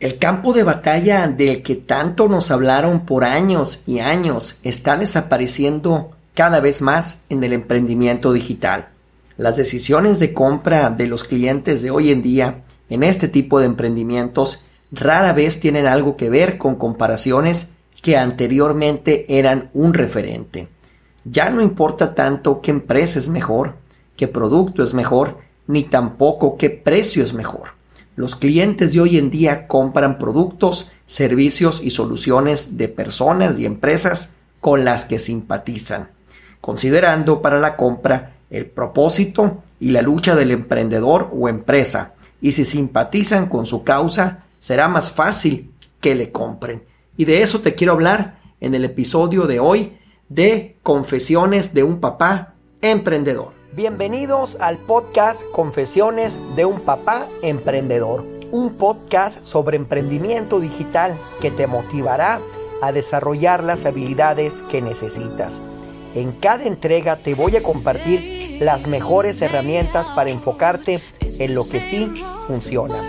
El campo de batalla del que tanto nos hablaron por años y años está desapareciendo cada vez más en el emprendimiento digital. Las decisiones de compra de los clientes de hoy en día en este tipo de emprendimientos rara vez tienen algo que ver con comparaciones que anteriormente eran un referente. Ya no importa tanto qué empresa es mejor, qué producto es mejor, ni tampoco qué precio es mejor. Los clientes de hoy en día compran productos, servicios y soluciones de personas y empresas con las que simpatizan, considerando para la compra el propósito y la lucha del emprendedor o empresa, y si simpatizan con su causa, será más fácil que le compren. Y de eso te quiero hablar en el episodio de hoy de Confesiones de un papá emprendedor. Bienvenidos al podcast Confesiones de un papá emprendedor, un podcast sobre emprendimiento digital que te motivará a desarrollar las habilidades que necesitas. En cada entrega te voy a compartir las mejores herramientas para enfocarte en lo que sí funciona.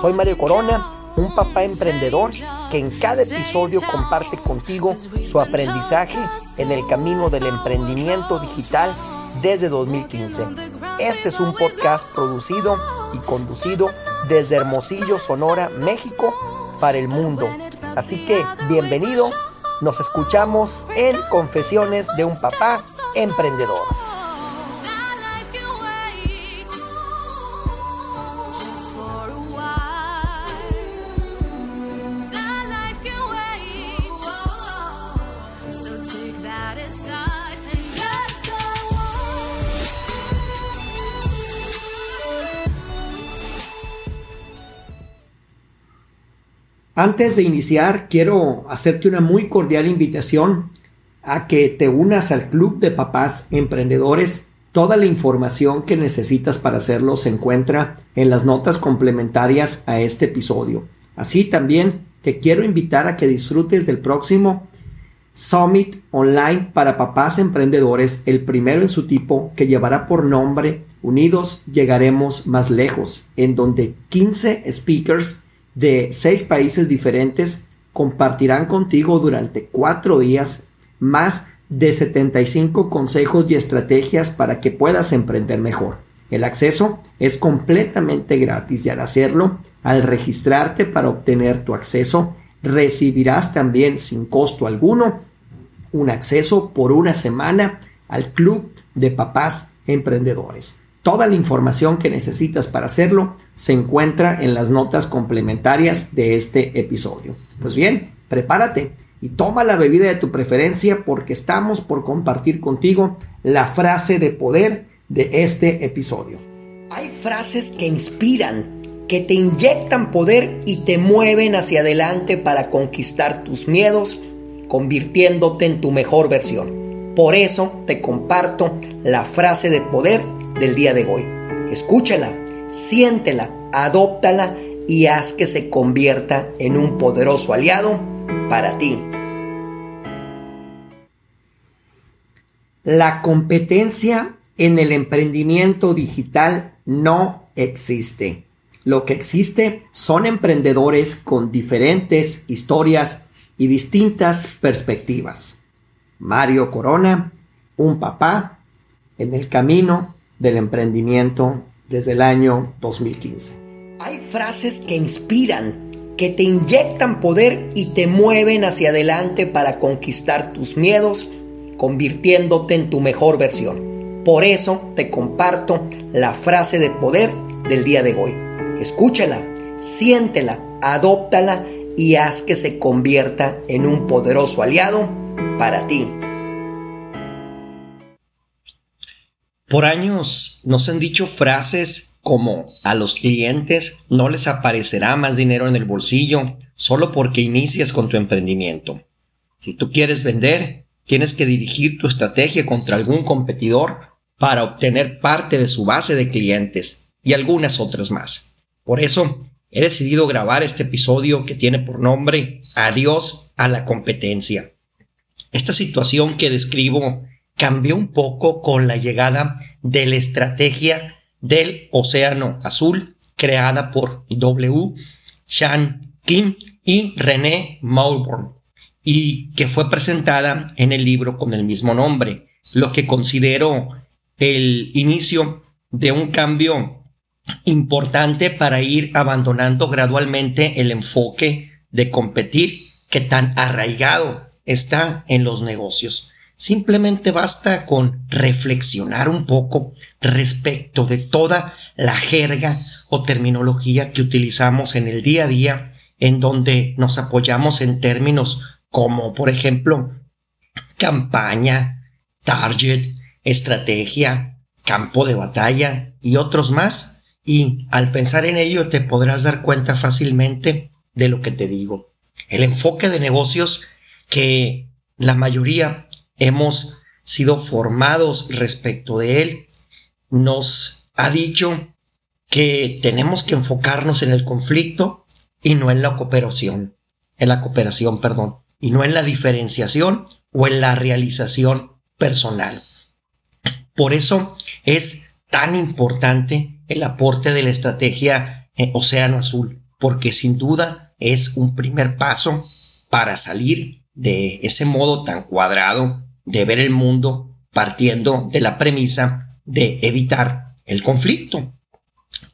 Soy Mario Corona, un papá emprendedor que en cada episodio comparte contigo su aprendizaje en el camino del emprendimiento digital desde 2015. Este es un podcast producido y conducido desde Hermosillo, Sonora, México, para el mundo. Así que bienvenido, nos escuchamos en Confesiones de un Papá Emprendedor. Antes de iniciar, quiero hacerte una muy cordial invitación a que te unas al Club de Papás Emprendedores. Toda la información que necesitas para hacerlo se encuentra en las notas complementarias a este episodio. Así también te quiero invitar a que disfrutes del próximo Summit Online para Papás Emprendedores, el primero en su tipo, que llevará por nombre Unidos Llegaremos Más Lejos, en donde 15 speakers de seis países diferentes compartirán contigo durante cuatro días más de 75 consejos y estrategias para que puedas emprender mejor. El acceso es completamente gratis y al hacerlo, al registrarte para obtener tu acceso, recibirás también sin costo alguno un acceso por una semana al Club de Papás Emprendedores. Toda la información que necesitas para hacerlo se encuentra en las notas complementarias de este episodio. Pues bien, prepárate y toma la bebida de tu preferencia porque estamos por compartir contigo la frase de poder de este episodio. Hay frases que inspiran, que te inyectan poder y te mueven hacia adelante para conquistar tus miedos, convirtiéndote en tu mejor versión. Por eso te comparto la frase de poder del día de hoy. Escúchala, siéntela, adóptala y haz que se convierta en un poderoso aliado para ti. La competencia en el emprendimiento digital no existe. Lo que existe son emprendedores con diferentes historias y distintas perspectivas. Mario Corona, un papá en el camino del emprendimiento desde el año 2015. Hay frases que inspiran, que te inyectan poder y te mueven hacia adelante para conquistar tus miedos, convirtiéndote en tu mejor versión. Por eso te comparto la frase de poder del día de hoy. Escúchala, siéntela, adóptala y haz que se convierta en un poderoso aliado para ti. Por años nos han dicho frases como a los clientes no les aparecerá más dinero en el bolsillo solo porque inicias con tu emprendimiento. Si tú quieres vender, tienes que dirigir tu estrategia contra algún competidor para obtener parte de su base de clientes y algunas otras más. Por eso he decidido grabar este episodio que tiene por nombre Adiós a la competencia. Esta situación que describo cambió un poco con la llegada de la estrategia del Océano Azul creada por W. Chan Kim y René Mauborn, y que fue presentada en el libro con el mismo nombre, lo que considero el inicio de un cambio importante para ir abandonando gradualmente el enfoque de competir que tan arraigado está en los negocios. Simplemente basta con reflexionar un poco respecto de toda la jerga o terminología que utilizamos en el día a día, en donde nos apoyamos en términos como, por ejemplo, campaña, target, estrategia, campo de batalla y otros más. Y al pensar en ello te podrás dar cuenta fácilmente de lo que te digo. El enfoque de negocios que la mayoría hemos sido formados respecto de él nos ha dicho que tenemos que enfocarnos en el conflicto y no en la cooperación, en la cooperación, perdón, y no en la diferenciación o en la realización personal. Por eso es tan importante el aporte de la estrategia Océano Azul, porque sin duda es un primer paso para salir de ese modo tan cuadrado de ver el mundo partiendo de la premisa de evitar el conflicto,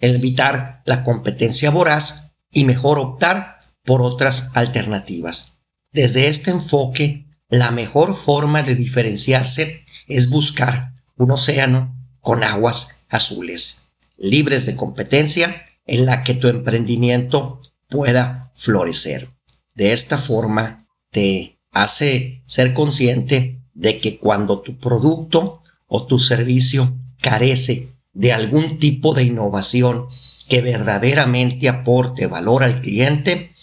evitar la competencia voraz y mejor optar por otras alternativas. Desde este enfoque, la mejor forma de diferenciarse es buscar un océano con aguas azules, libres de competencia, en la que tu emprendimiento pueda florecer. De esta forma te hace ser consciente de que cuando tu producto o tu servicio carece de algún tipo de innovación que verdaderamente aporte valor al cliente,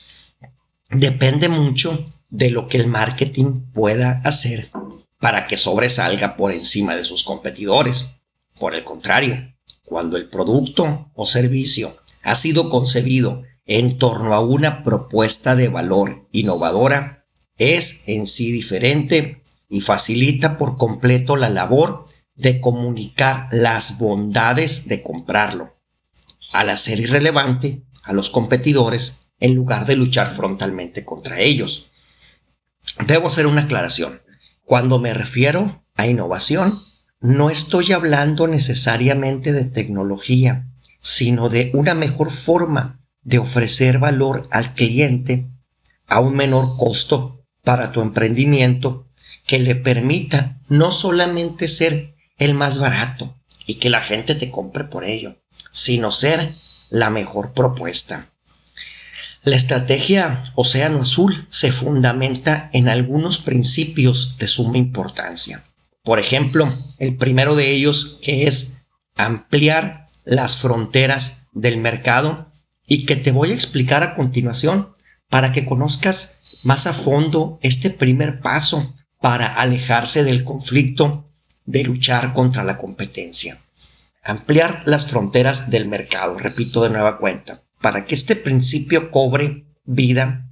depende mucho de lo que el marketing pueda hacer para que sobresalga por encima de sus competidores. Por el contrario, cuando el producto o servicio ha sido concebido en torno a una propuesta de valor innovadora, es en sí diferente y facilita por completo la labor de comunicar las bondades de comprarlo, al hacer irrelevante a los competidores en lugar de luchar frontalmente contra ellos. Debo hacer una aclaración. Cuando me refiero a innovación, no estoy hablando necesariamente de tecnología, sino de una mejor forma de ofrecer valor al cliente a un menor costo para tu emprendimiento que le permita no solamente ser el más barato y que la gente te compre por ello, sino ser la mejor propuesta. La estrategia Océano Azul se fundamenta en algunos principios de suma importancia. Por ejemplo, el primero de ellos que es ampliar las fronteras del mercado y que te voy a explicar a continuación para que conozcas más a fondo este primer paso para alejarse del conflicto de luchar contra la competencia. Ampliar las fronteras del mercado, repito de nueva cuenta para que este principio cobre vida,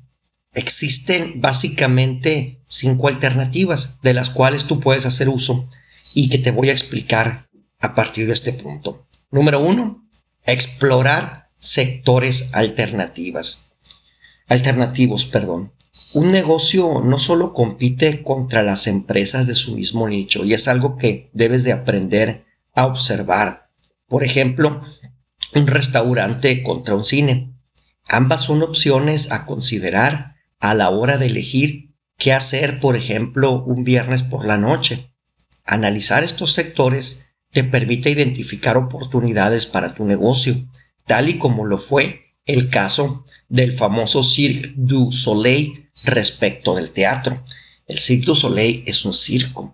existen básicamente cinco alternativas de las cuales tú puedes hacer uso y que te voy a explicar a partir de este punto. Número uno, explorar sectores alternativas. Alternativos, perdón. Un negocio no solo compite contra las empresas de su mismo nicho y es algo que debes de aprender a observar. Por ejemplo, un restaurante contra un cine. Ambas son opciones a considerar a la hora de elegir qué hacer, por ejemplo, un viernes por la noche. Analizar estos sectores te permite identificar oportunidades para tu negocio, tal y como lo fue el caso del famoso Cirque du Soleil respecto del teatro. El Cirque du Soleil es un circo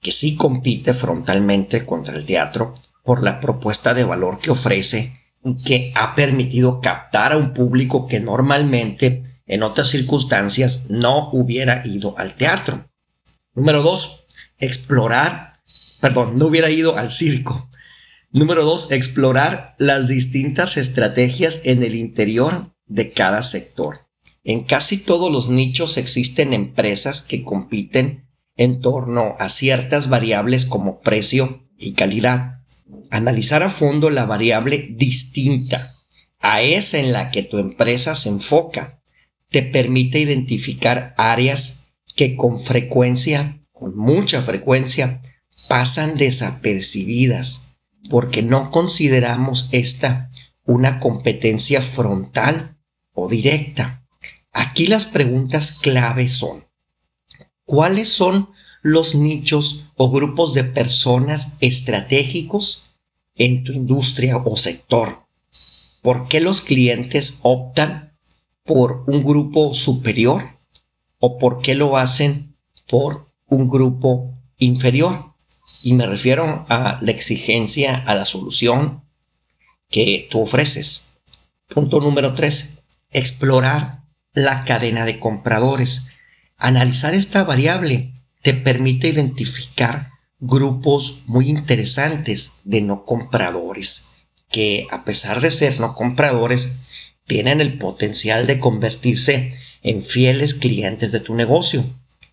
que sí compite frontalmente contra el teatro, por la propuesta de valor que ofrece, que ha permitido captar a un público que normalmente en otras circunstancias no hubiera ido al teatro. Número dos, explorar, perdón, no hubiera ido al circo. Número dos, explorar las distintas estrategias en el interior de cada sector. En casi todos los nichos existen empresas que compiten en torno a ciertas variables como precio y calidad analizar a fondo la variable distinta a esa en la que tu empresa se enfoca te permite identificar áreas que con frecuencia, con mucha frecuencia, pasan desapercibidas porque no consideramos esta una competencia frontal o directa. Aquí las preguntas clave son, ¿cuáles son los nichos o grupos de personas estratégicos en tu industria o sector? ¿Por qué los clientes optan por un grupo superior o por qué lo hacen por un grupo inferior? Y me refiero a la exigencia, a la solución que tú ofreces. Punto número tres, explorar la cadena de compradores. Analizar esta variable te permite identificar grupos muy interesantes de no compradores que a pesar de ser no compradores tienen el potencial de convertirse en fieles clientes de tu negocio.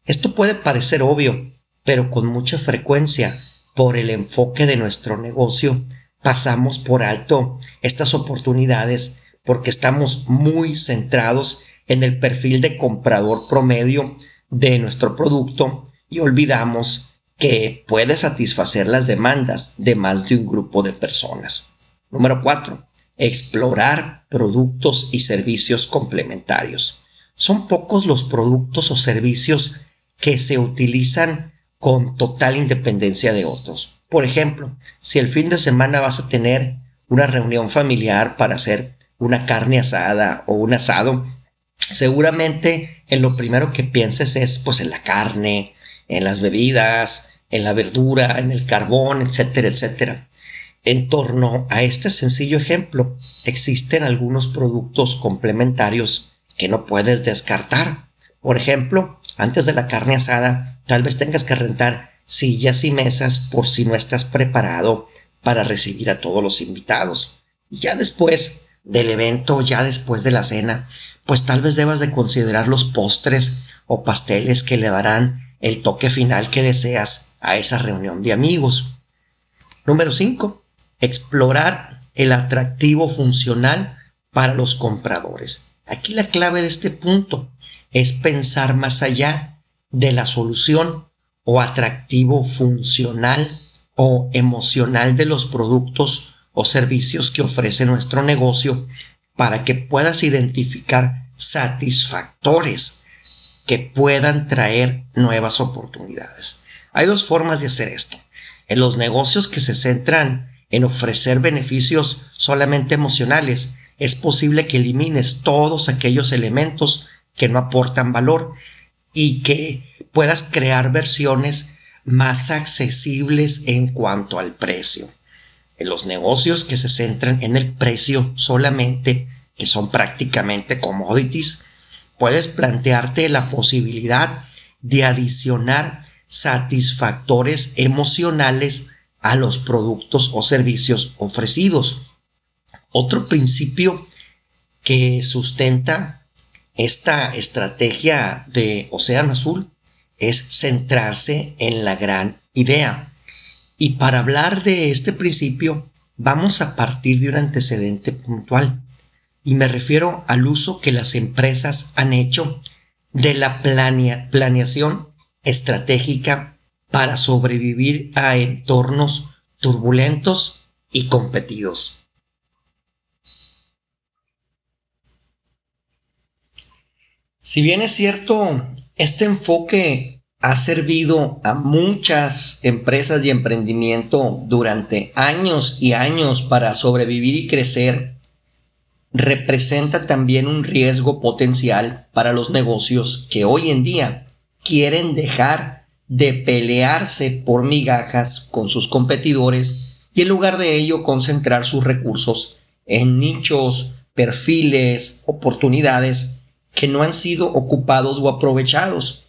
Esto puede parecer obvio, pero con mucha frecuencia, por el enfoque de nuestro negocio, pasamos por alto estas oportunidades porque estamos muy centrados en el perfil de comprador promedio de nuestro producto y olvidamos que puede satisfacer las demandas de más de un grupo de personas. Número 4. Explorar productos y servicios complementarios. Son pocos los productos o servicios que se utilizan con total independencia de otros. Por ejemplo, si el fin de semana vas a tener una reunión familiar para hacer una carne asada o un asado, seguramente en lo primero que pienses es pues en la carne, en las bebidas, en la verdura, en el carbón, etcétera, etcétera. En torno a este sencillo ejemplo, existen algunos productos complementarios que no puedes descartar. Por ejemplo, antes de la carne asada, tal vez tengas que rentar sillas y mesas por si no estás preparado para recibir a todos los invitados. Y ya después del evento, ya después de la cena, pues tal vez debas de considerar los postres o pasteles que le darán el toque final que deseas a esa reunión de amigos. Número 5. Explorar el atractivo funcional para los compradores. Aquí la clave de este punto es pensar más allá de la solución o atractivo funcional o emocional de los productos o servicios que ofrece nuestro negocio para que puedas identificar satisfactores que puedan traer nuevas oportunidades. Hay dos formas de hacer esto. En los negocios que se centran en ofrecer beneficios solamente emocionales, es posible que elimines todos aquellos elementos que no aportan valor y que puedas crear versiones más accesibles en cuanto al precio. Los negocios que se centran en el precio solamente, que son prácticamente commodities, puedes plantearte la posibilidad de adicionar satisfactores emocionales a los productos o servicios ofrecidos. Otro principio que sustenta esta estrategia de Océano Azul es centrarse en la gran idea. Y para hablar de este principio, vamos a partir de un antecedente puntual y me refiero al uso que las empresas han hecho de la planeación estratégica para sobrevivir a entornos turbulentos y competidos. Si bien es cierto, este enfoque ha servido a muchas empresas y emprendimiento durante años y años para sobrevivir y crecer representa también un riesgo potencial para los negocios que hoy en día quieren dejar de pelearse por migajas con sus competidores y en lugar de ello concentrar sus recursos en nichos, perfiles, oportunidades que no han sido ocupados o aprovechados.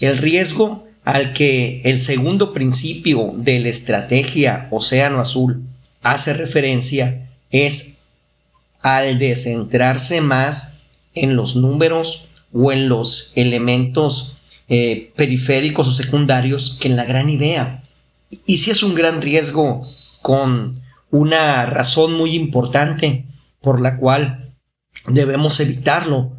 El riesgo al que el segundo principio de la estrategia Océano Azul hace referencia es al descentrarse más en los números o en los elementos eh, periféricos o secundarios que en la gran idea. Y si es un gran riesgo con una razón muy importante por la cual debemos evitarlo.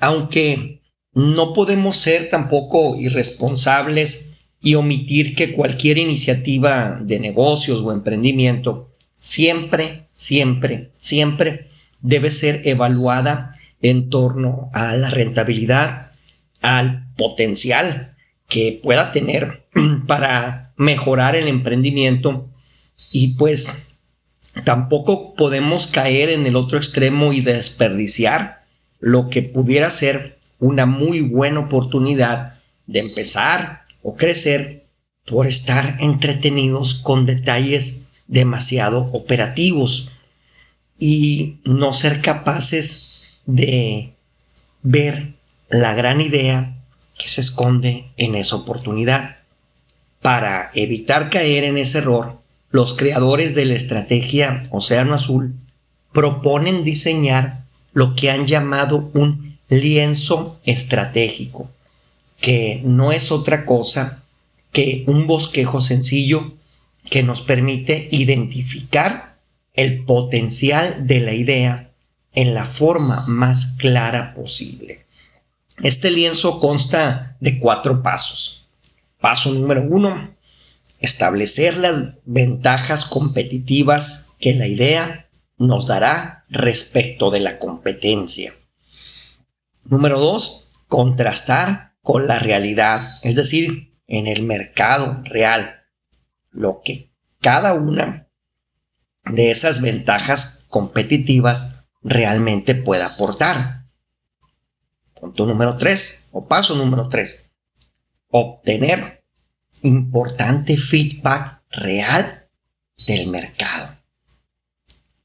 aunque no podemos ser tampoco irresponsables y omitir que cualquier iniciativa de negocios o emprendimiento siempre, siempre, siempre debe ser evaluada en torno a la rentabilidad, al potencial que pueda tener para mejorar el emprendimiento. Y pues tampoco podemos caer en el otro extremo y desperdiciar lo que pudiera ser una muy buena oportunidad de empezar o crecer por estar entretenidos con detalles demasiado operativos y no ser capaces de ver la gran idea que se esconde en esa oportunidad. Para evitar caer en ese error, los creadores de la estrategia Océano Azul proponen diseñar lo que han llamado un lienzo estratégico, que no es otra cosa que un bosquejo sencillo que nos permite identificar el potencial de la idea en la forma más clara posible. Este lienzo consta de cuatro pasos. Paso número uno, establecer las ventajas competitivas que la idea nos dará respecto de la competencia. Número dos, contrastar con la realidad, es decir, en el mercado real, lo que cada una de esas ventajas competitivas realmente pueda aportar. Punto número 3 o paso número 3. Obtener importante feedback real del mercado.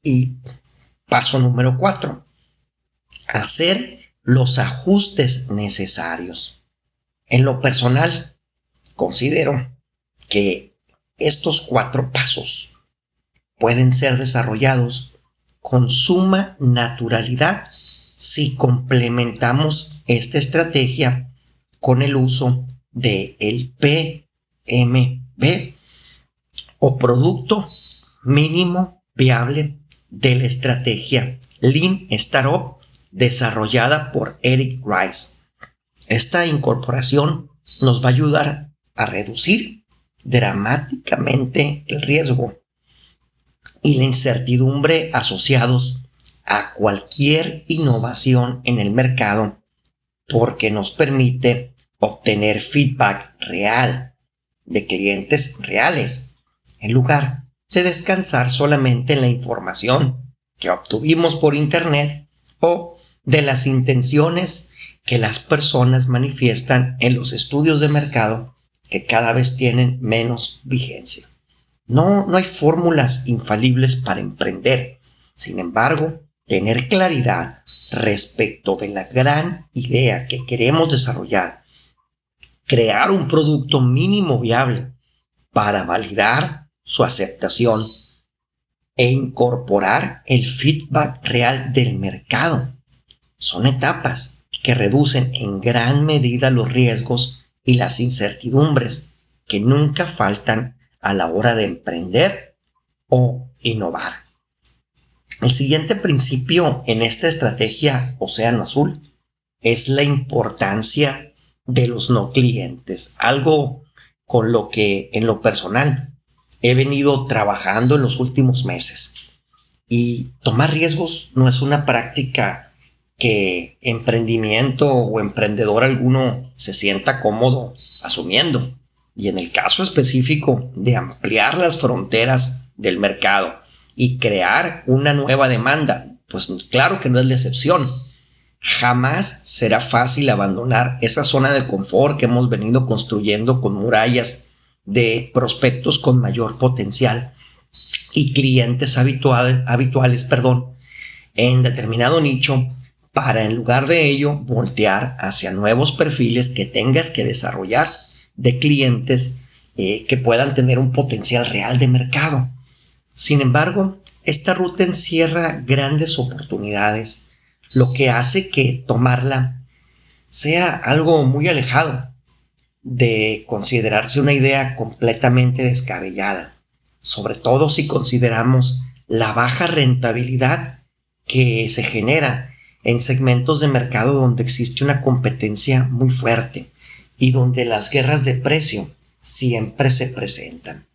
Y paso número 4. Hacer los ajustes necesarios. En lo personal, considero que estos cuatro pasos pueden ser desarrollados con suma naturalidad si complementamos esta estrategia con el uso de el PMB o producto mínimo viable de la estrategia Lean Startup desarrollada por Eric Rice. Esta incorporación nos va a ayudar a reducir dramáticamente el riesgo y la incertidumbre asociados a cualquier innovación en el mercado porque nos permite obtener feedback real de clientes reales en lugar de descansar solamente en la información que obtuvimos por internet o de las intenciones que las personas manifiestan en los estudios de mercado que cada vez tienen menos vigencia. No, no hay fórmulas infalibles para emprender. Sin embargo, tener claridad respecto de la gran idea que queremos desarrollar, crear un producto mínimo viable para validar su aceptación e incorporar el feedback real del mercado. Son etapas que reducen en gran medida los riesgos y las incertidumbres que nunca faltan a la hora de emprender o innovar. El siguiente principio en esta estrategia Océano Azul es la importancia de los no clientes, algo con lo que en lo personal he venido trabajando en los últimos meses. Y tomar riesgos no es una práctica que emprendimiento o emprendedor alguno se sienta cómodo asumiendo y en el caso específico de ampliar las fronteras del mercado y crear una nueva demanda, pues claro que no es la excepción. Jamás será fácil abandonar esa zona de confort que hemos venido construyendo con murallas de prospectos con mayor potencial y clientes habituales, habituales perdón, en determinado nicho para en lugar de ello voltear hacia nuevos perfiles que tengas que desarrollar de clientes eh, que puedan tener un potencial real de mercado. Sin embargo, esta ruta encierra grandes oportunidades, lo que hace que tomarla sea algo muy alejado de considerarse una idea completamente descabellada, sobre todo si consideramos la baja rentabilidad que se genera en segmentos de mercado donde existe una competencia muy fuerte y donde las guerras de precio siempre se presentan.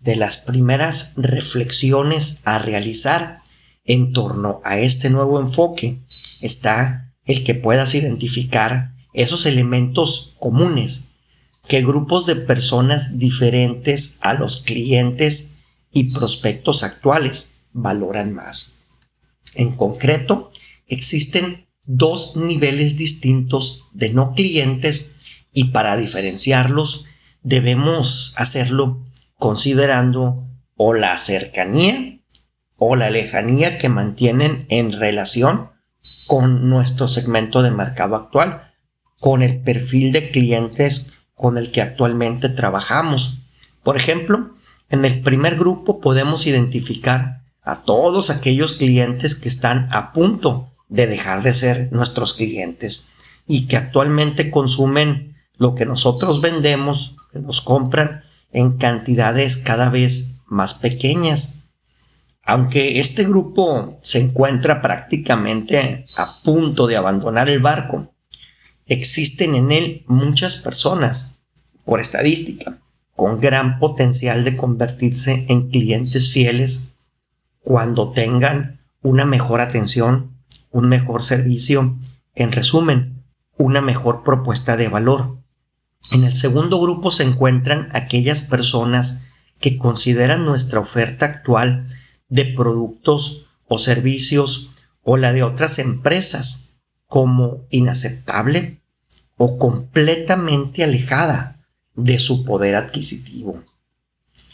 De las primeras reflexiones a realizar en torno a este nuevo enfoque está el que puedas identificar esos elementos comunes que grupos de personas diferentes a los clientes y prospectos actuales valoran más. En concreto, existen dos niveles distintos de no clientes y para diferenciarlos debemos hacerlo considerando o la cercanía o la lejanía que mantienen en relación con nuestro segmento de mercado actual, con el perfil de clientes con el que actualmente trabajamos. Por ejemplo, en el primer grupo podemos identificar a todos aquellos clientes que están a punto de dejar de ser nuestros clientes y que actualmente consumen lo que nosotros vendemos, nos compran en cantidades cada vez más pequeñas. Aunque este grupo se encuentra prácticamente a punto de abandonar el barco, existen en él muchas personas, por estadística, con gran potencial de convertirse en clientes fieles cuando tengan una mejor atención, un mejor servicio, en resumen, una mejor propuesta de valor. En el segundo grupo se encuentran aquellas personas que consideran nuestra oferta actual de productos o servicios o la de otras empresas como inaceptable o completamente alejada de su poder adquisitivo.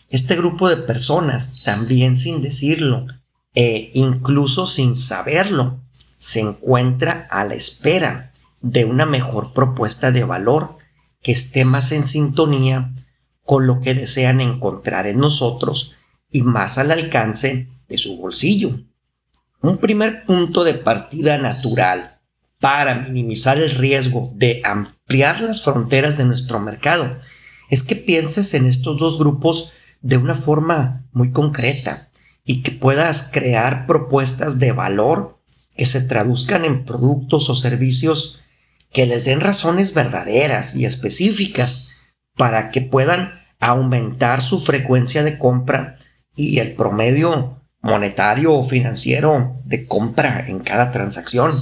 Este grupo de personas, también sin decirlo e incluso sin saberlo, se encuentra a la espera de una mejor propuesta de valor que esté más en sintonía con lo que desean encontrar en nosotros y más al alcance de su bolsillo. Un primer punto de partida natural para minimizar el riesgo de ampliar las fronteras de nuestro mercado es que pienses en estos dos grupos de una forma muy concreta y que puedas crear propuestas de valor que se traduzcan en productos o servicios que les den razones verdaderas y específicas para que puedan aumentar su frecuencia de compra y el promedio monetario o financiero de compra en cada transacción.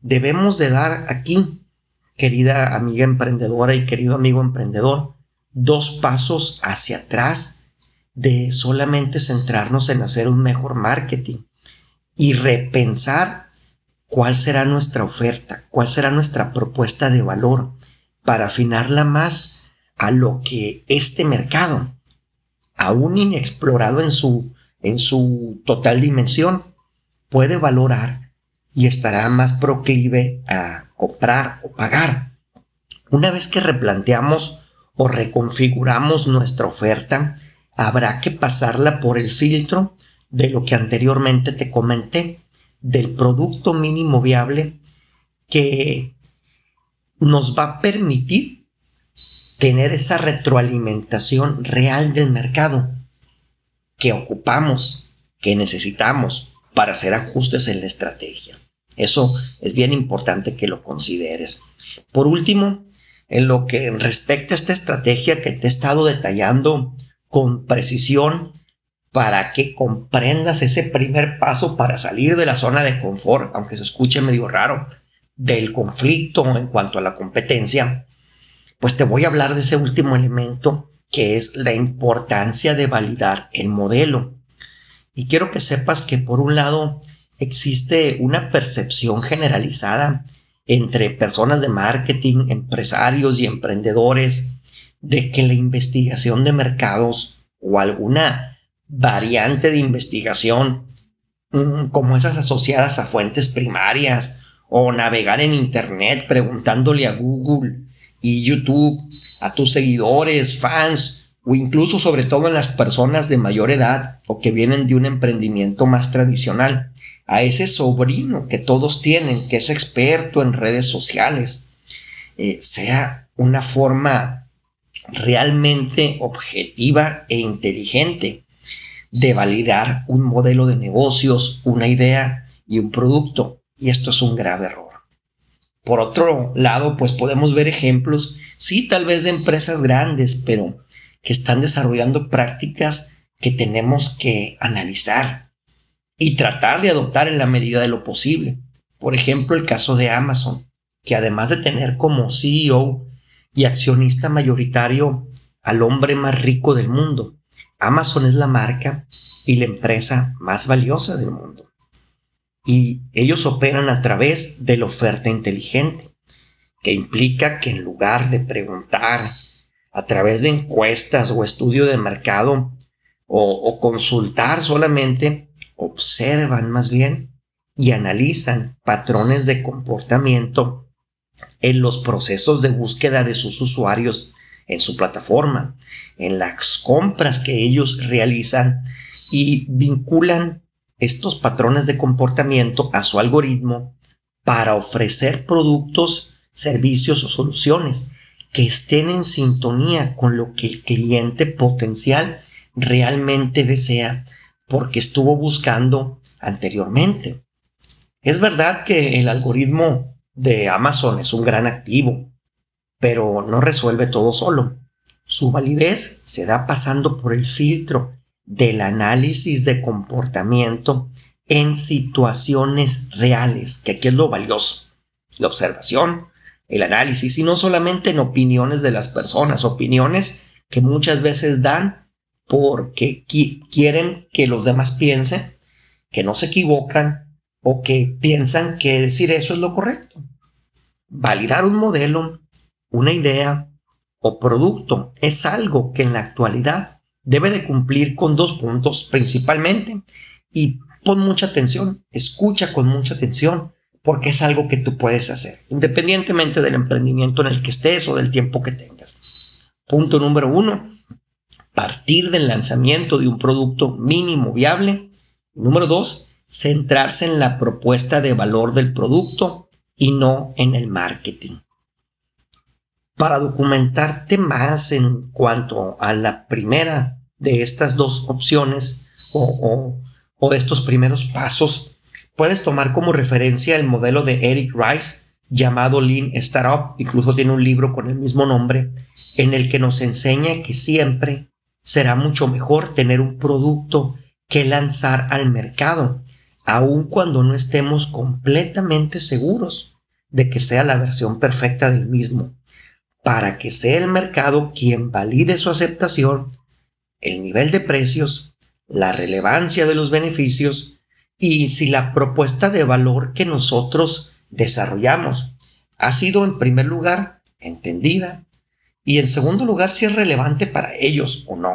Debemos de dar aquí, querida amiga emprendedora y querido amigo emprendedor, dos pasos hacia atrás de solamente centrarnos en hacer un mejor marketing y repensar cuál será nuestra oferta, cuál será nuestra propuesta de valor para afinarla más a lo que este mercado, aún inexplorado en su, en su total dimensión, puede valorar y estará más proclive a comprar o pagar. Una vez que replanteamos o reconfiguramos nuestra oferta, habrá que pasarla por el filtro de lo que anteriormente te comenté, del producto mínimo viable que nos va a permitir tener esa retroalimentación real del mercado que ocupamos, que necesitamos para hacer ajustes en la estrategia. Eso es bien importante que lo consideres. Por último, en lo que respecta a esta estrategia que te he estado detallando con precisión para que comprendas ese primer paso para salir de la zona de confort, aunque se escuche medio raro, del conflicto en cuanto a la competencia, pues te voy a hablar de ese último elemento que es la importancia de validar el modelo. Y quiero que sepas que por un lado existe una percepción generalizada entre personas de marketing, empresarios y emprendedores de que la investigación de mercados o alguna variante de investigación mm, como esas asociadas a fuentes primarias o navegar en internet preguntándole a Google y YouTube a tus seguidores, fans o incluso sobre todo en las personas de mayor edad o que vienen de un emprendimiento más tradicional a ese sobrino que todos tienen, que es experto en redes sociales, eh, sea una forma realmente objetiva e inteligente de validar un modelo de negocios, una idea y un producto. y esto es un grave error. Por otro lado, pues podemos ver ejemplos, sí, tal vez de empresas grandes, pero que están desarrollando prácticas que tenemos que analizar y tratar de adoptar en la medida de lo posible. Por ejemplo, el caso de Amazon, que además de tener como CEO y accionista mayoritario al hombre más rico del mundo, Amazon es la marca y la empresa más valiosa del mundo. Y ellos operan a través de la oferta inteligente, que implica que en lugar de preguntar a través de encuestas o estudio de mercado o, consultar solamente, observan más bien y analizan patrones de comportamiento en los procesos de búsqueda de sus usuarios en su plataforma, en las compras que ellos realizan y vinculan estos patrones de comportamiento a su algoritmo para ofrecer productos, servicios o soluciones que estén en sintonía con lo que el cliente potencial realmente desea porque estuvo buscando anteriormente. Es verdad que el algoritmo de Amazon es un gran activo, pero no resuelve todo solo. Su validez se da pasando por el filtro del análisis de comportamiento en situaciones reales, que aquí es lo valioso. La observación, el análisis, y no solamente en opiniones de las personas, opiniones que muchas veces dan porque quieren que los demás piensen que no se equivocan o que piensan que decir eso es lo correcto. Validar un modelo, una idea o producto es algo que en la actualidad debe de cumplir con dos puntos principalmente y pon mucha atención, escucha con mucha atención porque es algo que tú puedes hacer, independientemente del emprendimiento en el que estés o del tiempo que tengas. Punto número uno, partir del lanzamiento de un producto mínimo viable. Número dos, centrarse en la propuesta de valor del producto y no en el marketing. Para documentarte más en cuanto a la primera de estas dos opciones o, o de estos primeros pasos, puedes tomar como referencia el modelo de Eric Rice llamado Lean Startup, incluso tiene un libro con el mismo nombre, en el que nos enseña que siempre será mucho mejor tener un producto que lanzar al mercado, aun cuando no estemos completamente seguros de que sea la versión perfecta del mismo, para que sea el mercado quien valide su aceptación, el nivel de precios, la relevancia de los beneficios y si la propuesta de valor que nosotros desarrollamos ha sido en primer lugar entendida, y en segundo lugar, si es relevante para ellos o no.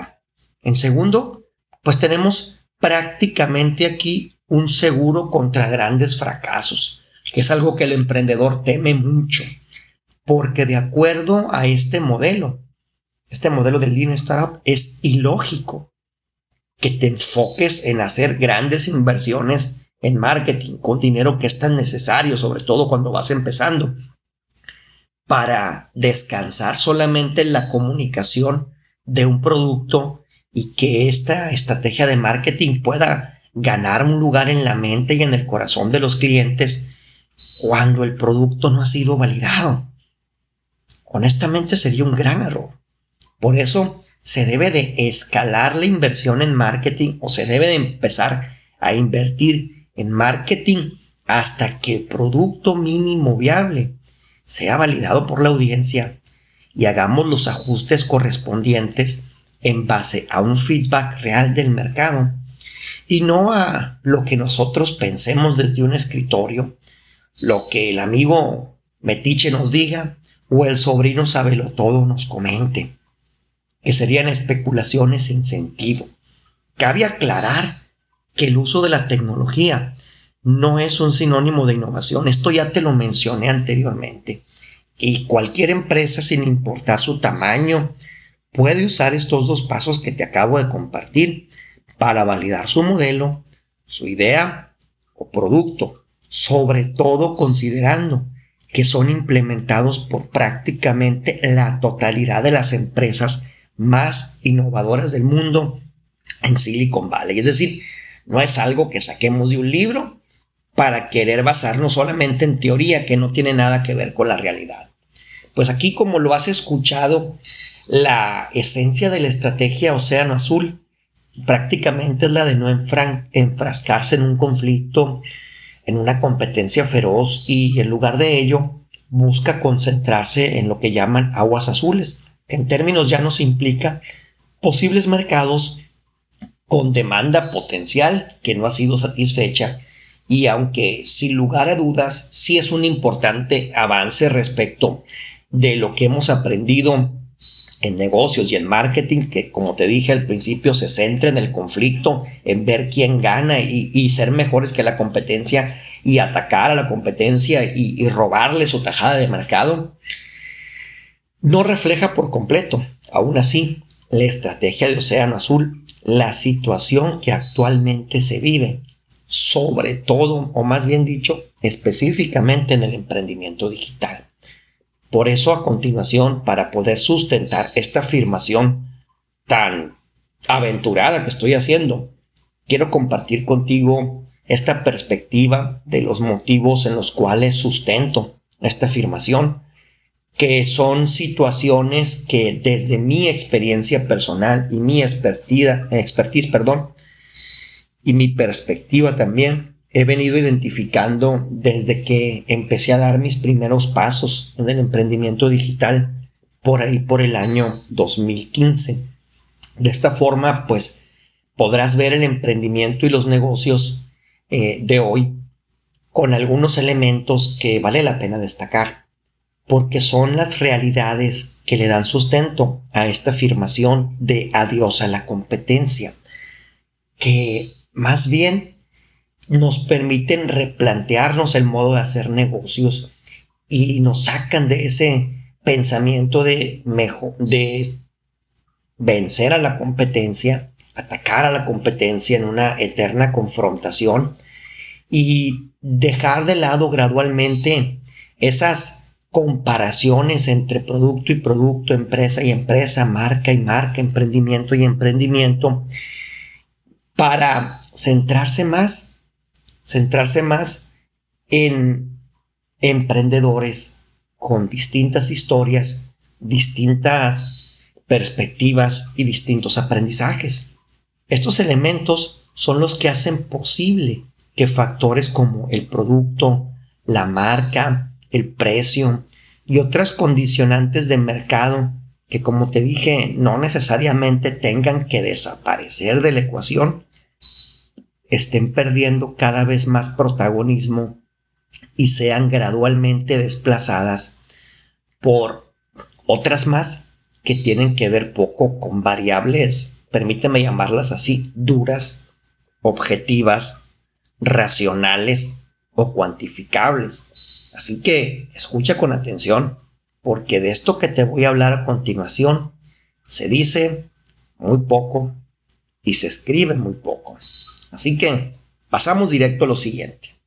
En segundo, pues tenemos prácticamente aquí un seguro contra grandes fracasos, que es algo que el emprendedor teme mucho, porque de acuerdo a este modelo, este modelo de Lean Startup es ilógico que te enfoques en hacer grandes inversiones en marketing con dinero que es tan necesario, sobre todo cuando vas empezando para descansar solamente en la comunicación de un producto y que esta estrategia de marketing pueda ganar un lugar en la mente y en el corazón de los clientes cuando el producto no ha sido validado. Honestamente sería un gran error. Por eso se debe de escalar la inversión en marketing o se debe de empezar a invertir en marketing hasta que el producto mínimo viable sea validado por la audiencia y hagamos los ajustes correspondientes en base a un feedback real del mercado y no a lo que nosotros pensemos desde un escritorio, lo que el amigo metiche nos diga o el sobrino sabelo todo nos comente, que serían especulaciones sin sentido. Cabe aclarar que el uso de la tecnología no es un sinónimo de innovación. Esto ya te lo mencioné anteriormente. Y cualquier empresa, sin importar su tamaño, puede usar estos dos pasos que te acabo de compartir para validar su modelo, su idea o producto, sobre todo considerando que son implementados por prácticamente la totalidad de las empresas más innovadoras del mundo en Silicon Valley. Es decir, no es algo que saquemos de un libro para querer basarnos solamente en teoría que no tiene nada que ver con la realidad. Pues aquí como lo has escuchado, la esencia de la estrategia Océano Azul prácticamente es la de no enfrascarse en un conflicto, en una competencia feroz y en lugar de ello busca concentrarse en lo que llaman aguas azules, que en términos ya nos implica posibles mercados con demanda potencial que no ha sido satisfecha y aunque sin lugar a dudas sí es un importante avance respecto de lo que hemos aprendido en negocios y en marketing, que como te dije al principio se centra en el conflicto, en ver quién gana y, ser mejores que la competencia y atacar a la competencia y, y robarle su tajada de mercado, no refleja por completo, aún así, la estrategia de Océano Azul, la situación que actualmente se vive, sobre todo, o más bien dicho, específicamente en el emprendimiento digital. Por eso a continuación, para poder sustentar esta afirmación tan aventurada que estoy haciendo, quiero compartir contigo esta perspectiva de los motivos en los cuales sustento esta afirmación, que son situaciones que desde mi experiencia personal y mi expertise, expertise perdón, y mi perspectiva también, he venido identificando desde que empecé a dar mis primeros pasos en el emprendimiento digital por ahí por el año 2015. De esta forma, pues podrás ver el emprendimiento y los negocios eh, de hoy con algunos elementos que vale la pena destacar, porque son las realidades que le dan sustento a esta afirmación de adiós a la competencia, que más bien nos permiten replantearnos el modo de hacer negocios y nos sacan de ese pensamiento de de vencer a la competencia, atacar a la competencia en una eterna confrontación y dejar de lado gradualmente esas comparaciones entre producto y producto, empresa y empresa, marca y marca, emprendimiento y emprendimiento, para centrarse más centrarse más en emprendedores con distintas historias, distintas perspectivas y distintos aprendizajes. Estos elementos son los que hacen posible que factores como el producto, la marca, el precio y otras condicionantes de mercado que como te dije no necesariamente tengan que desaparecer de la ecuación, estén perdiendo cada vez más protagonismo y sean gradualmente desplazadas por otras más que tienen que ver poco con variables, permíteme llamarlas así, duras, objetivas, racionales o cuantificables. Así que escucha con atención, porque de esto que te voy a hablar a continuación se dice muy poco y se escribe muy poco. Así que pasamos directo a lo siguiente.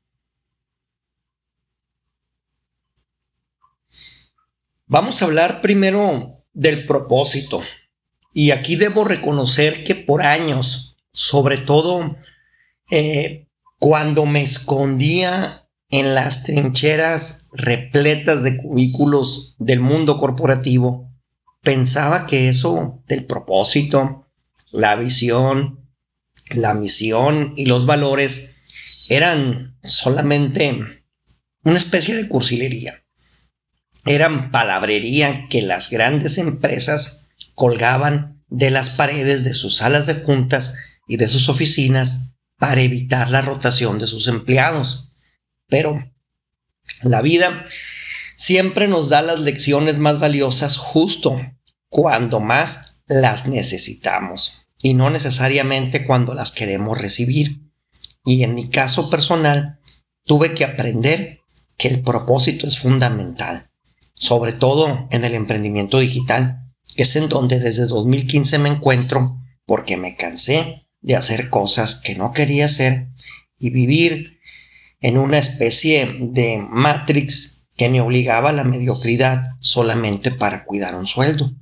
Vamos a hablar primero del propósito. Y aquí debo reconocer que por años, sobre todo eh, cuando me escondía en las trincheras repletas de cubículos del mundo corporativo, pensaba que eso del propósito, la visión, la misión y los valores eran solamente una especie de cursilería. Eran palabrería que las grandes empresas colgaban de las paredes de sus salas de juntas y de sus oficinas para evitar la rotación de sus empleados. Pero la vida siempre nos da las lecciones más valiosas justo cuando más las necesitamos y no necesariamente cuando las queremos recibir. Y en mi caso personal, tuve que aprender que el propósito es fundamental, sobre todo en el emprendimiento digital, que es en donde desde 2015 me encuentro porque me cansé de hacer cosas que no quería hacer y vivir en una especie de matrix que me obligaba a la mediocridad solamente para cuidar un sueldo.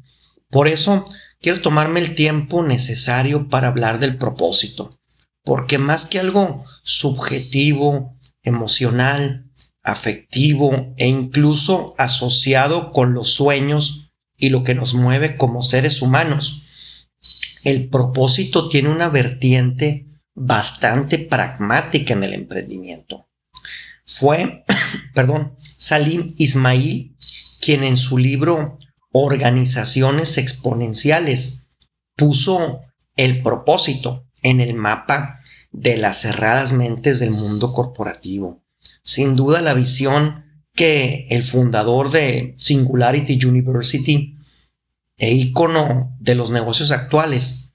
Por eso quiero tomarme el tiempo necesario para hablar del propósito, porque más que algo subjetivo emocional, afectivo e incluso asociado con los sueños y lo que nos mueve como seres humanos. El propósito tiene una vertiente bastante pragmática en el emprendimiento. Fue, perdón, Salim Ismail quien en su libro Organizaciones Exponenciales puso el propósito en el mapa de las cerradas mentes del mundo corporativo. Sin duda la visión que el fundador de Singularity University e ícono de los negocios actuales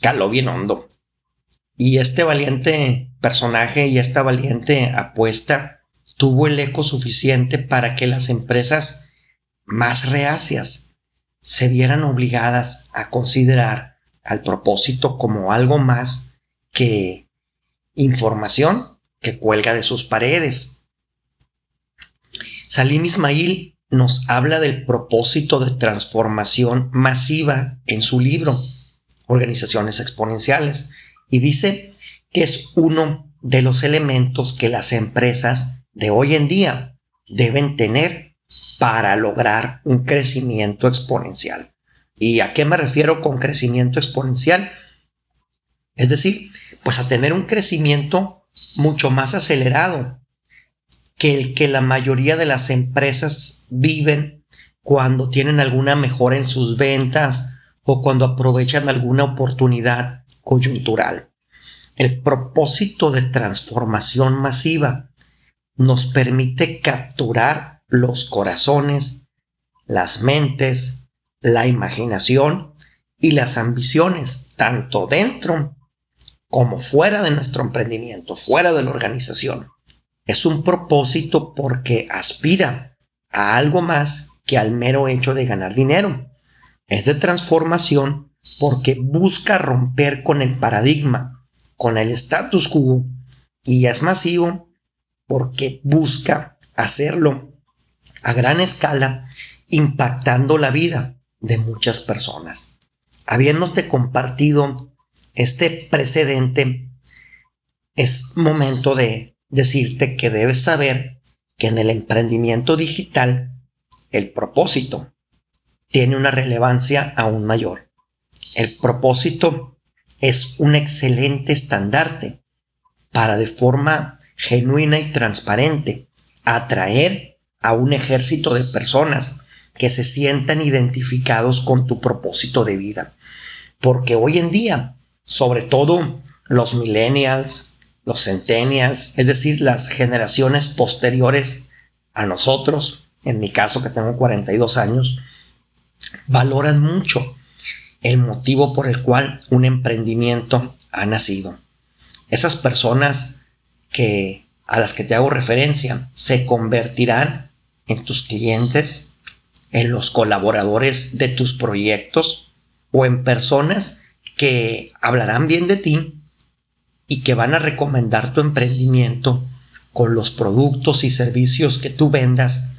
caló bien hondo. Y este valiente personaje y esta valiente apuesta tuvo el eco suficiente para que las empresas más reacias se vieran obligadas a considerar al propósito como algo más que información que cuelga de sus paredes. Salim Ismail nos habla del propósito de transformación masiva en su libro, Organizaciones Exponenciales, y dice que es uno de los elementos que las empresas de hoy en día deben tener para lograr un crecimiento exponencial. ¿Y a qué me refiero con crecimiento exponencial? Es decir, pues a tener un crecimiento mucho más acelerado que el que la mayoría de las empresas viven cuando tienen alguna mejora en sus ventas o cuando aprovechan alguna oportunidad coyuntural. El propósito de transformación masiva nos permite capturar los corazones, las mentes, la imaginación y las ambiciones, tanto dentro como fuera de nuestro emprendimiento, fuera de la organización. Es un propósito porque aspira a algo más que al mero hecho de ganar dinero. Es de transformación porque busca romper con el paradigma, con el status quo y es masivo porque busca hacerlo a gran escala, impactando la vida de muchas personas. Habiéndote compartido este precedente, es momento de decirte que debes saber que en el emprendimiento digital el propósito tiene una relevancia aún mayor. El propósito es un excelente estandarte para de forma genuina y transparente atraer a un ejército de personas que se sientan identificados con tu propósito de vida. Porque hoy en día, sobre todo los millennials, los centennials, es decir, las generaciones posteriores a nosotros, en mi caso que tengo 42 años, valoran mucho el motivo por el cual un emprendimiento ha nacido. Esas personas que a las que te hago referencia se convertirán en tus clientes, en los colaboradores de tus proyectos o en personas que hablarán bien de ti y que van a recomendar tu emprendimiento con los productos y servicios que tú vendas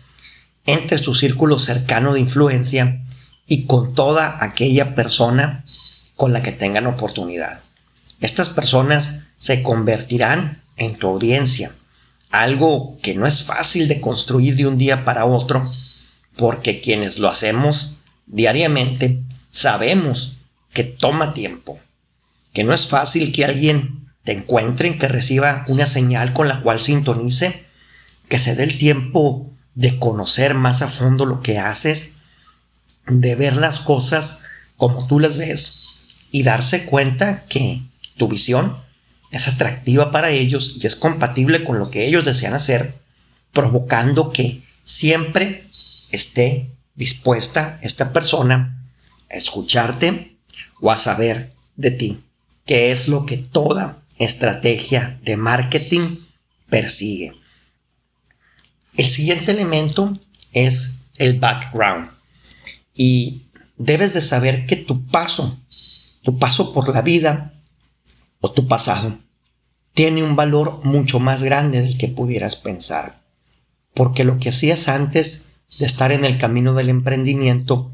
entre su círculo cercano de influencia y con toda aquella persona con la que tengan oportunidad. Estas personas se convertirán en tu audiencia, algo que no es fácil de construir de un día para otro, porque quienes lo hacemos diariamente sabemos que toma tiempo, que no es fácil que alguien te encuentre, que reciba una señal con la cual sintonice, que se dé el tiempo de conocer más a fondo lo que haces, de ver las cosas como tú las ves y darse cuenta que tu visión es atractiva para ellos y es compatible con lo que ellos desean hacer, provocando que siempre esté dispuesta esta persona a escucharte o a saber de ti, que es lo que toda estrategia de marketing persigue. El siguiente elemento es el background y debes de saber que tu paso, tu paso por la vida o tu pasado tiene un valor mucho más grande del que pudieras pensar. Porque lo que hacías antes de estar en el camino del emprendimiento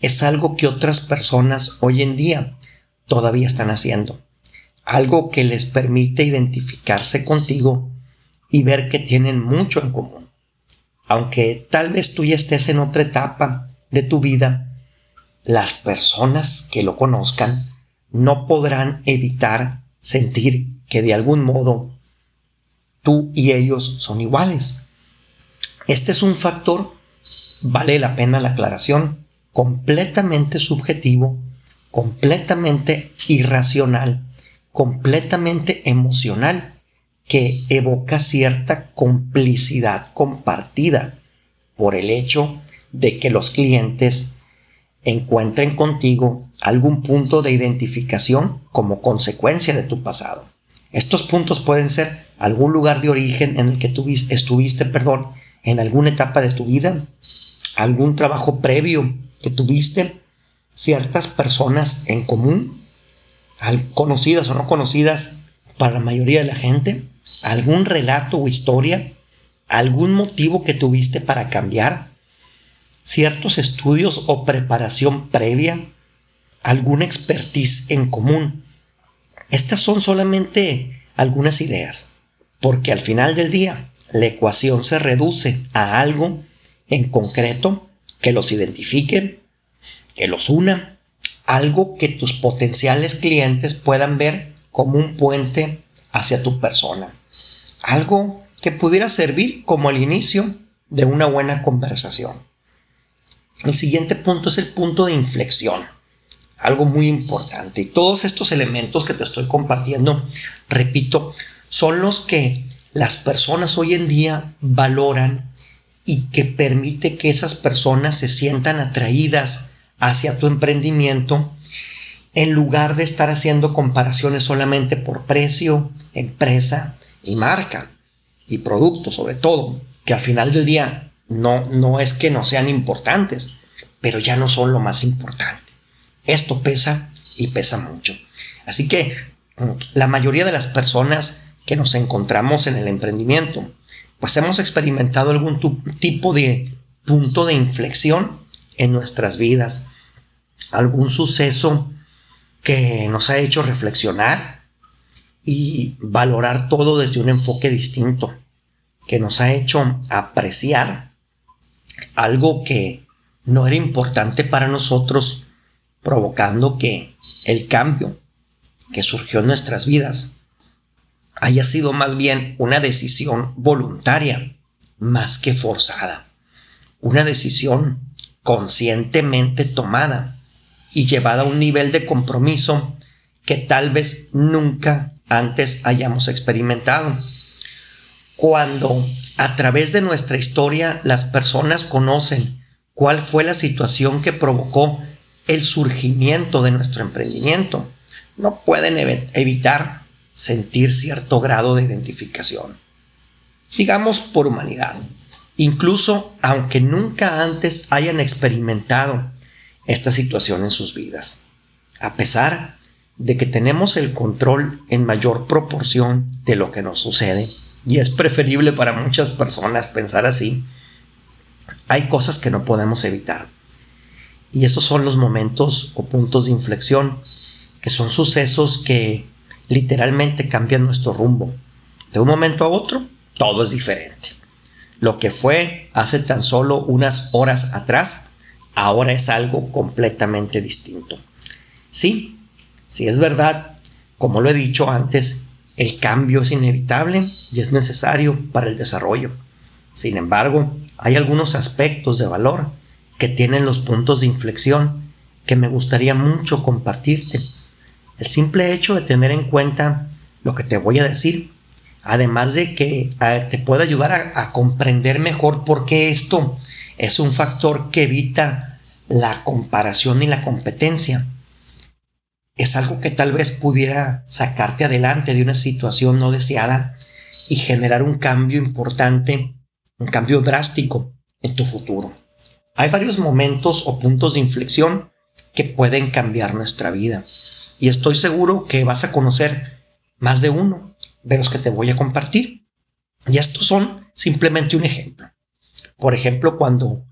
es algo que otras personas hoy en día todavía están haciendo. Algo que les permite identificarse contigo y ver que tienen mucho en común. Aunque tal vez tú ya estés en otra etapa de tu vida, las personas que lo conozcan no podrán evitar sentir que de algún modo tú y ellos son iguales. Este es un factor, vale la pena la aclaración, completamente subjetivo, completamente irracional, completamente emocional, que evoca cierta complicidad compartida por el hecho de que los clientes encuentren contigo algún punto de identificación como consecuencia de tu pasado. Estos puntos pueden ser algún lugar de origen en el que tú estuviste, perdón, en alguna etapa de tu vida, algún trabajo previo que tuviste, ciertas personas en común, conocidas o no conocidas para la mayoría de la gente, algún relato o historia, algún motivo que tuviste para cambiar, ciertos estudios o preparación previa, alguna expertise en común. Estas son solamente algunas ideas, porque al final del día la ecuación se reduce a algo en concreto que los identifique, que los una, algo que tus potenciales clientes puedan ver como un puente hacia tu persona, algo que pudiera servir como el inicio de una buena conversación. El siguiente punto es el punto de inflexión, algo muy importante. Y todos estos elementos que te estoy compartiendo, repito, son los que las personas hoy en día valoran y que permite que esas personas se sientan atraídas hacia tu emprendimiento en lugar de estar haciendo comparaciones solamente por precio, empresa y marca y producto sobre todo, que al final del día no, no es que no sean importantes, pero ya no son lo más importante. Esto pesa y pesa mucho. Así que mm, la mayoría de las personas que nos encontramos en el emprendimiento, pues hemos experimentado algún tipo de punto de inflexión en nuestras vidas, algún suceso que nos ha hecho reflexionar y valorar todo desde un enfoque distinto, que nos ha hecho apreciar algo que no era importante para nosotros, provocando que el cambio que surgió en nuestras vidas haya sido más bien una decisión voluntaria más que forzada, una decisión conscientemente tomada y llevada a un nivel de compromiso que tal vez nunca antes hayamos experimentado. Cuando a través de nuestra historia las personas conocen cuál fue la situación que provocó el surgimiento de nuestro emprendimiento, no pueden evitar sentir cierto grado de identificación. Digamos por humanidad, incluso aunque nunca antes hayan experimentado esta situación en sus vidas. A pesar de que tenemos el control en mayor proporción de lo que nos sucede, y es preferible para muchas personas pensar así, hay cosas que no podemos evitar. Y esos son los momentos o puntos de inflexión, que son sucesos que literalmente cambian nuestro rumbo. De un momento a otro, todo es diferente. Lo que fue hace tan solo unas horas atrás, ahora es algo completamente distinto. Sí, sí es verdad, como lo he dicho antes, el cambio es inevitable y es necesario para el desarrollo. Sin embargo, hay algunos aspectos de valor que tienen los puntos de inflexión que me gustaría mucho compartirte el simple hecho de tener en cuenta lo que te voy a decir, además de que te puede ayudar a, a comprender mejor por qué esto es un factor que evita la comparación y la competencia. Es algo que tal vez pudiera sacarte adelante de una situación no deseada y generar un cambio importante, un cambio drástico en tu futuro. Hay varios momentos o puntos de inflexión que pueden cambiar nuestra vida y estoy seguro que vas a conocer más de uno de los que te voy a compartir. Y estos son simplemente un ejemplo. Por ejemplo, cuando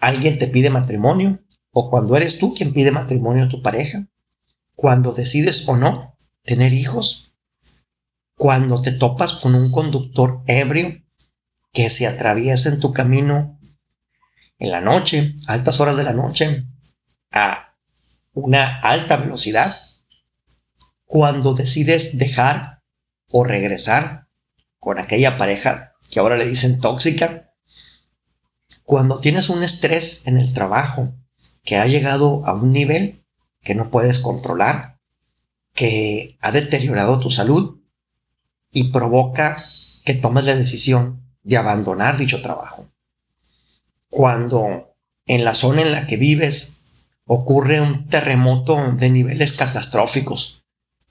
alguien te pide matrimonio o cuando eres tú quien pide matrimonio a tu pareja, cuando decides o no tener hijos, cuando te topas con un conductor ebrio que se atraviesa en tu camino en la noche, altas horas de la noche, a una alta velocidad, cuando decides dejar o regresar con aquella pareja que ahora le dicen tóxica, cuando tienes un estrés en el trabajo que ha llegado a un nivel que no puedes controlar, que ha deteriorado tu salud y provoca que tomes la decisión de abandonar dicho trabajo. Cuando en la zona en la que vives ocurre un terremoto de niveles catastróficos,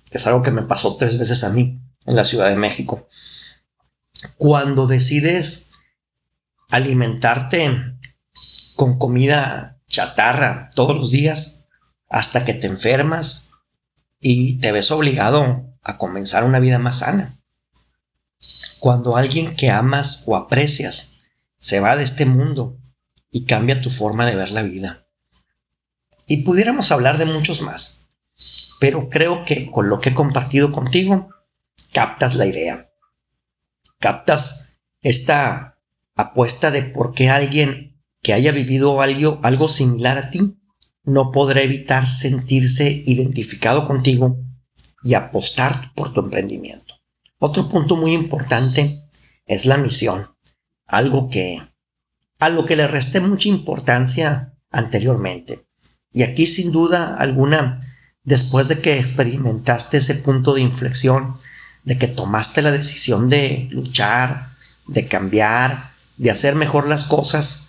que es algo que me pasó tres veces a mí en la Ciudad de México. Cuando decides alimentarte con comida chatarra todos los días hasta que te enfermas y te ves obligado a comenzar una vida más sana. Cuando alguien que amas o aprecias se va de este mundo y cambia tu forma de ver la vida. Y pudiéramos hablar de muchos más, pero creo que con lo que he compartido contigo, captas la idea. Captas esta apuesta de por qué alguien que haya vivido algo, algo similar a ti no podrá evitar sentirse identificado contigo y apostar por tu emprendimiento. Otro punto muy importante es la misión, algo que a lo que le resté mucha importancia anteriormente. Y aquí sin duda alguna, después de que experimentaste ese punto de inflexión, de que tomaste la decisión de luchar, de cambiar, de hacer mejor las cosas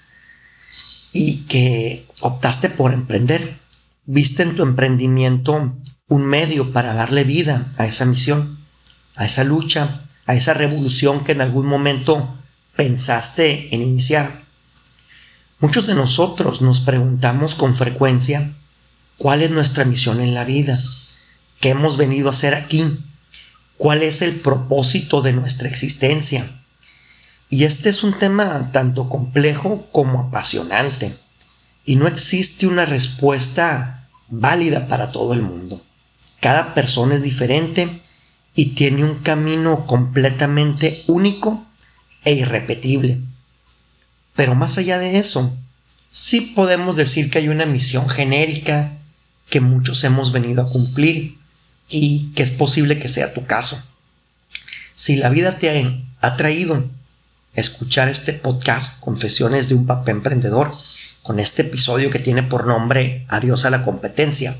y que optaste por emprender, viste en tu emprendimiento un medio para darle vida a esa misión, a esa lucha, a esa revolución que en algún momento pensaste en iniciar. Muchos de nosotros nos preguntamos con frecuencia cuál es nuestra misión en la vida, qué hemos venido a hacer aquí, cuál es el propósito de nuestra existencia. Y este es un tema tanto complejo como apasionante, y no existe una respuesta válida para todo el mundo. Cada persona es diferente y tiene un camino completamente único e irrepetible. Pero más allá de eso, sí podemos decir que hay una misión genérica que muchos hemos venido a cumplir y que es posible que sea tu caso. Si la vida te ha traído escuchar este podcast Confesiones de un papel emprendedor con este episodio que tiene por nombre Adiós a la competencia,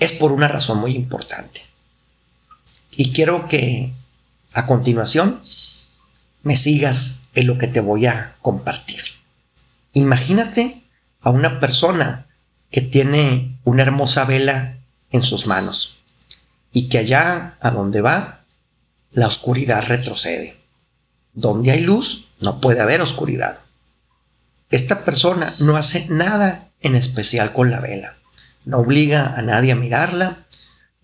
es por una razón muy importante. Y quiero que a continuación me sigas en lo que te voy a compartir. Imagínate a una persona que tiene una hermosa vela en sus manos y que allá a donde va, la oscuridad retrocede. Donde hay luz, no puede haber oscuridad. Esta persona no hace nada en especial con la vela. No obliga a nadie a mirarla,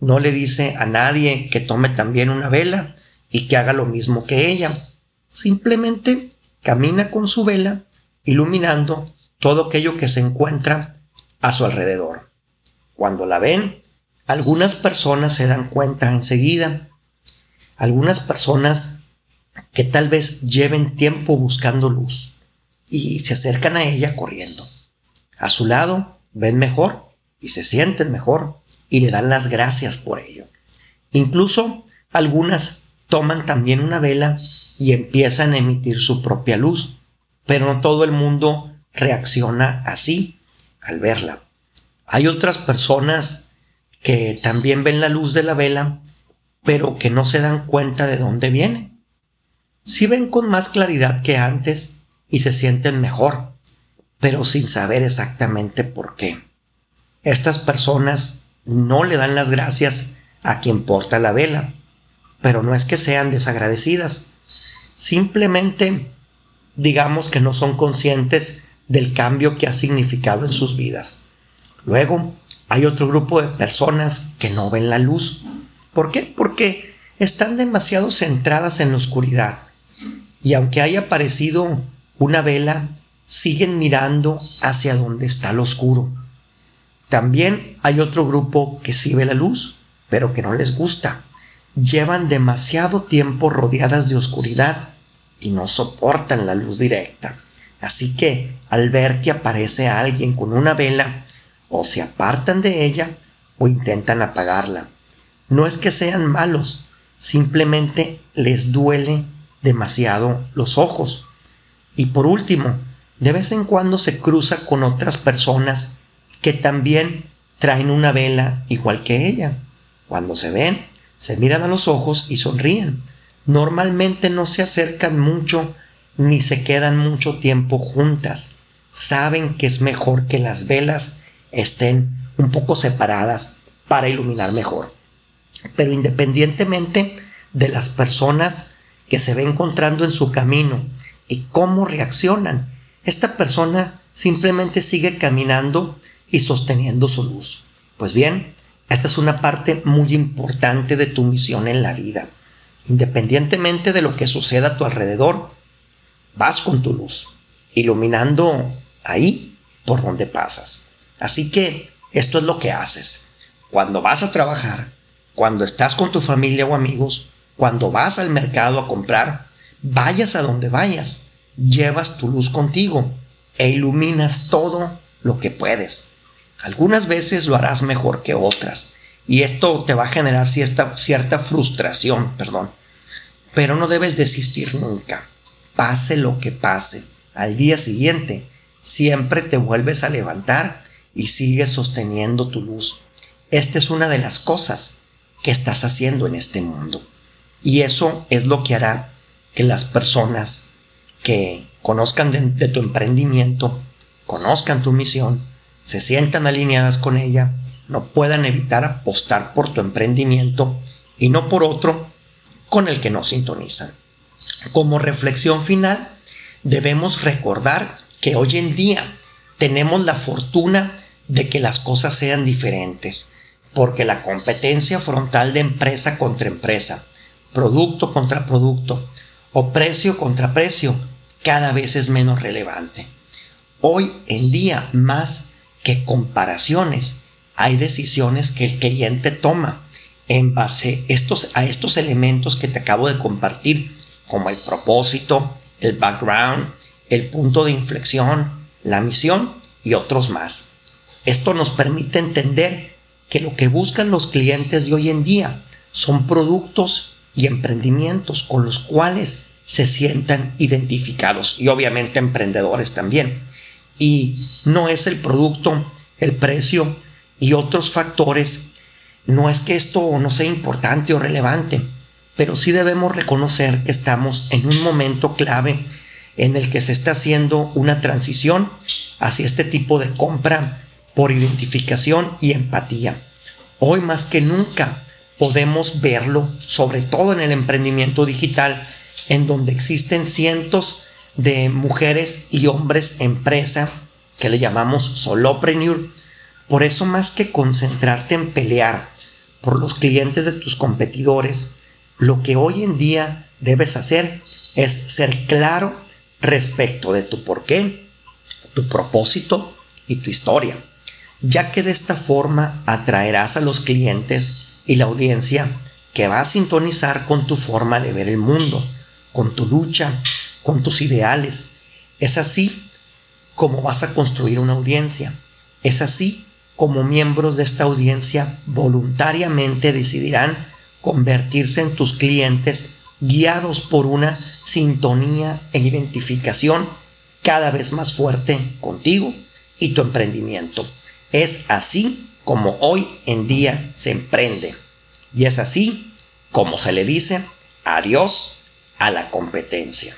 no le dice a nadie que tome también una vela y que haga lo mismo que ella. Simplemente camina con su vela iluminando todo aquello que se encuentra a su alrededor. Cuando la ven, algunas personas se dan cuenta enseguida. Algunas personas que tal vez lleven tiempo buscando luz y se acercan a ella corriendo. A su lado ven mejor y se sienten mejor y le dan las gracias por ello. Incluso algunas toman también una vela y empiezan a emitir su propia luz, pero no todo el mundo reacciona así al verla. Hay otras personas que también ven la luz de la vela, pero que no se dan cuenta de dónde viene. Sí ven con más claridad que antes y se sienten mejor, pero sin saber exactamente por qué. Estas personas no le dan las gracias a quien porta la vela, pero no es que sean desagradecidas, simplemente digamos que no son conscientes del cambio que ha significado en sus vidas. Luego, hay otro grupo de personas que no ven la luz. ¿Por qué? Porque están demasiado centradas en la oscuridad. Y aunque haya aparecido una vela, siguen mirando hacia donde está lo oscuro. También hay otro grupo que sí ve la luz, pero que no les gusta. Llevan demasiado tiempo rodeadas de oscuridad y no soportan la luz directa. Así que al ver que aparece alguien con una vela, o se apartan de ella o intentan apagarla. No es que sean malos, simplemente les duele demasiado los ojos. Y por último, de vez en cuando se cruza con otras personas que también traen una vela igual que ella. Cuando se ven, se miran a los ojos y sonríen. Normalmente no se acercan mucho ni se quedan mucho tiempo juntas. Saben que es mejor que las velas estén un poco separadas para iluminar mejor. Pero independientemente de las personas que se ve encontrando en su camino y cómo reaccionan, esta persona simplemente sigue caminando y sosteniendo su luz. Pues bien, esta es una parte muy importante de tu misión en la vida. Independientemente de lo que suceda a tu alrededor, vas con tu luz, iluminando ahí por donde pasas. Así que esto es lo que haces. Cuando vas a trabajar, cuando estás con tu familia o amigos, cuando vas al mercado a comprar, vayas a donde vayas, llevas tu luz contigo e iluminas todo lo que puedes. Algunas veces lo harás mejor que otras y esto te va a generar cierta, cierta frustración, perdón. Pero no debes desistir nunca. Pase lo que pase. Al día siguiente, siempre te vuelves a levantar y sigues sosteniendo tu luz. Esta es una de las cosas que estás haciendo en este mundo. Y eso es lo que hará que las personas que conozcan de, de tu emprendimiento, conozcan tu misión, se sientan alineadas con ella, no puedan evitar apostar por tu emprendimiento y no por otro con el que no sintonizan. Como reflexión final, debemos recordar que hoy en día tenemos la fortuna de que las cosas sean diferentes, porque la competencia frontal de empresa contra empresa, producto contra producto o precio contra precio cada vez es menos relevante. Hoy en día más que comparaciones, hay decisiones que el cliente toma en base estos, a estos elementos que te acabo de compartir, como el propósito, el background, el punto de inflexión, la misión y otros más. Esto nos permite entender que lo que buscan los clientes de hoy en día son productos y emprendimientos con los cuales se sientan identificados y obviamente emprendedores también y no es el producto, el precio y otros factores. No es que esto no sea importante o relevante, pero sí debemos reconocer que estamos en un momento clave en el que se está haciendo una transición hacia este tipo de compra por identificación y empatía. Hoy más que nunca podemos verlo, sobre todo en el emprendimiento digital, en donde existen cientos de mujeres y hombres empresa que le llamamos solopreneur. Por eso más que concentrarte en pelear por los clientes de tus competidores, lo que hoy en día debes hacer es ser claro respecto de tu porqué, tu propósito y tu historia, ya que de esta forma atraerás a los clientes y la audiencia que va a sintonizar con tu forma de ver el mundo, con tu lucha, con tus ideales. Es así como vas a construir una audiencia. Es así como miembros de esta audiencia voluntariamente decidirán convertirse en tus clientes guiados por una sintonía e identificación cada vez más fuerte contigo y tu emprendimiento. Es así como hoy en día se emprende. Y es así como se le dice adiós a la competencia.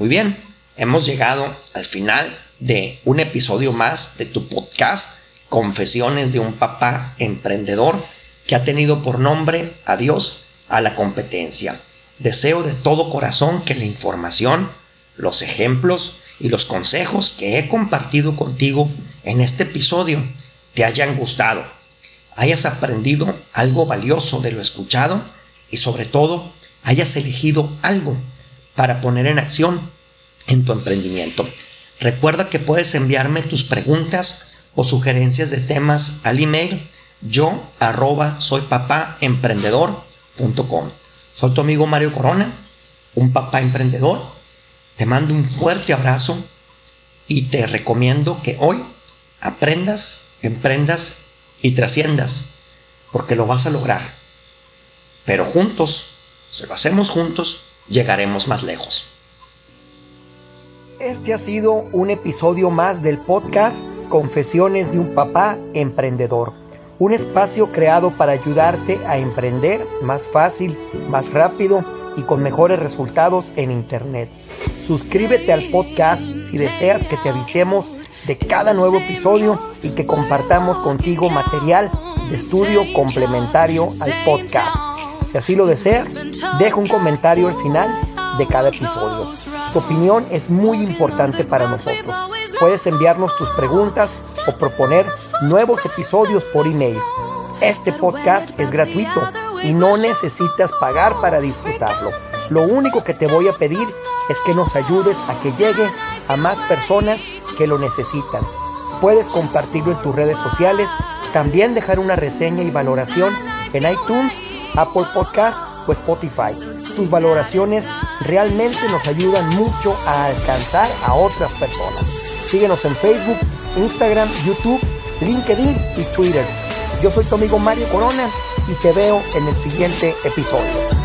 Muy bien, hemos llegado al final de un episodio más de tu podcast, Confesiones de un papá emprendedor, que ha tenido por nombre Adiós a la competencia. Deseo de todo corazón que la información, los ejemplos y los consejos que he compartido contigo en este episodio te hayan gustado, hayas aprendido algo valioso de lo escuchado y sobre todo hayas elegido algo para poner en acción en tu emprendimiento. Recuerda que puedes enviarme tus preguntas o sugerencias de temas al email yo arroba soy papá Soy tu amigo Mario Corona, un papá emprendedor. Te mando un fuerte abrazo y te recomiendo que hoy aprendas, emprendas y trasciendas, porque lo vas a lograr. Pero juntos, si lo hacemos juntos, llegaremos más lejos. Este ha sido un episodio más del podcast Confesiones de un papá emprendedor. Un espacio creado para ayudarte a emprender más fácil, más rápido y con mejores resultados en Internet. Suscríbete al podcast si deseas que te avisemos de cada nuevo episodio y que compartamos contigo material de estudio complementario al podcast. Si así lo deseas, deja un comentario al final de cada episodio. Tu opinión es muy importante para nosotros. Puedes enviarnos tus preguntas o proponer nuevos episodios por email. Este podcast es gratuito y no necesitas pagar para disfrutarlo. Lo único que te voy a pedir es que nos ayudes a que llegue a más personas que lo necesitan. Puedes compartirlo en tus redes sociales, también dejar una reseña y valoración en iTunes, Apple Podcast o Spotify. Tus valoraciones realmente nos ayudan mucho a alcanzar a otras personas. Síguenos en Facebook, Instagram, YouTube, LinkedIn y Twitter. Yo soy tu amigo Mario Corona y te veo en el siguiente episodio.